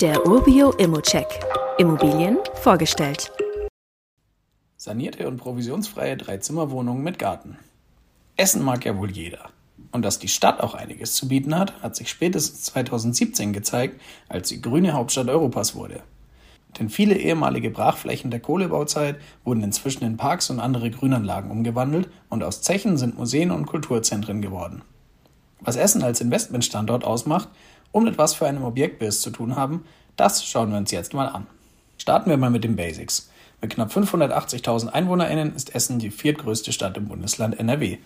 Der Urbio Immocheck. Immobilien vorgestellt. Sanierte und provisionsfreie Dreizimmerwohnungen mit Garten. Essen mag ja wohl jeder. Und dass die Stadt auch einiges zu bieten hat, hat sich spätestens 2017 gezeigt, als sie grüne Hauptstadt Europas wurde. Denn viele ehemalige Brachflächen der Kohlebauzeit wurden inzwischen in Parks und andere Grünanlagen umgewandelt und aus Zechen sind Museen und Kulturzentren geworden. Was Essen als Investmentstandort ausmacht und mit was für einem Objekt wir es zu tun haben, das schauen wir uns jetzt mal an. Starten wir mal mit den Basics. Mit knapp 580.000 EinwohnerInnen ist Essen die viertgrößte Stadt im Bundesland NRW.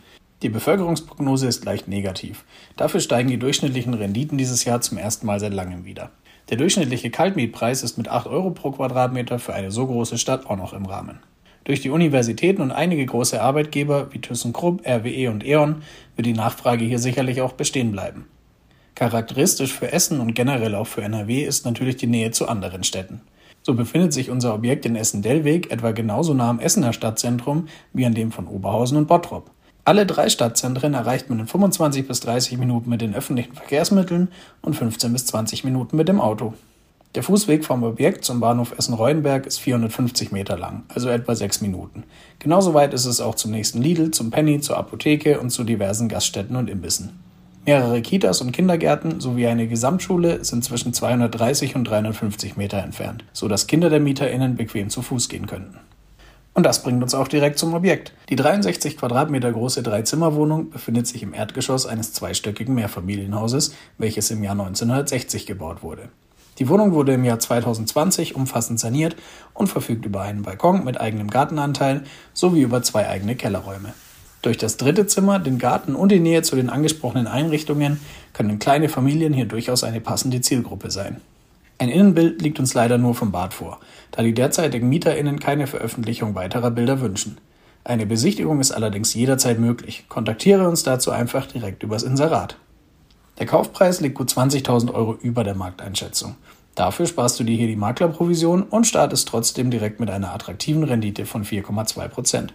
Die Bevölkerungsprognose ist leicht negativ. Dafür steigen die durchschnittlichen Renditen dieses Jahr zum ersten Mal seit langem wieder. Der durchschnittliche Kaltmietpreis ist mit 8 Euro pro Quadratmeter für eine so große Stadt auch noch im Rahmen. Durch die Universitäten und einige große Arbeitgeber wie ThyssenKrupp, RWE und E.ON wird die Nachfrage hier sicherlich auch bestehen bleiben. Charakteristisch für Essen und generell auch für NRW ist natürlich die Nähe zu anderen Städten. So befindet sich unser Objekt in Essen-Dellweg etwa genauso nah am Essener Stadtzentrum wie an dem von Oberhausen und Bottrop. Alle drei Stadtzentren erreicht man in 25 bis 30 Minuten mit den öffentlichen Verkehrsmitteln und 15 bis 20 Minuten mit dem Auto. Der Fußweg vom Objekt zum Bahnhof Essen-Reuenberg ist 450 Meter lang, also etwa 6 Minuten. Genauso weit ist es auch zum nächsten Lidl, zum Penny, zur Apotheke und zu diversen Gaststätten und Imbissen. Mehrere Kitas und Kindergärten sowie eine Gesamtschule sind zwischen 230 und 350 Meter entfernt, so dass Kinder der MieterInnen bequem zu Fuß gehen könnten. Und das bringt uns auch direkt zum Objekt. Die 63 Quadratmeter große Dreizimmerwohnung befindet sich im Erdgeschoss eines zweistöckigen Mehrfamilienhauses, welches im Jahr 1960 gebaut wurde. Die Wohnung wurde im Jahr 2020 umfassend saniert und verfügt über einen Balkon mit eigenem Gartenanteil sowie über zwei eigene Kellerräume. Durch das dritte Zimmer, den Garten und die Nähe zu den angesprochenen Einrichtungen können kleine Familien hier durchaus eine passende Zielgruppe sein. Ein Innenbild liegt uns leider nur vom Bad vor, da die derzeitigen MieterInnen keine Veröffentlichung weiterer Bilder wünschen. Eine Besichtigung ist allerdings jederzeit möglich. Kontaktiere uns dazu einfach direkt übers Inserat. Der Kaufpreis liegt gut 20.000 Euro über der Markteinschätzung. Dafür sparst du dir hier die Maklerprovision und startest trotzdem direkt mit einer attraktiven Rendite von 4,2 Prozent.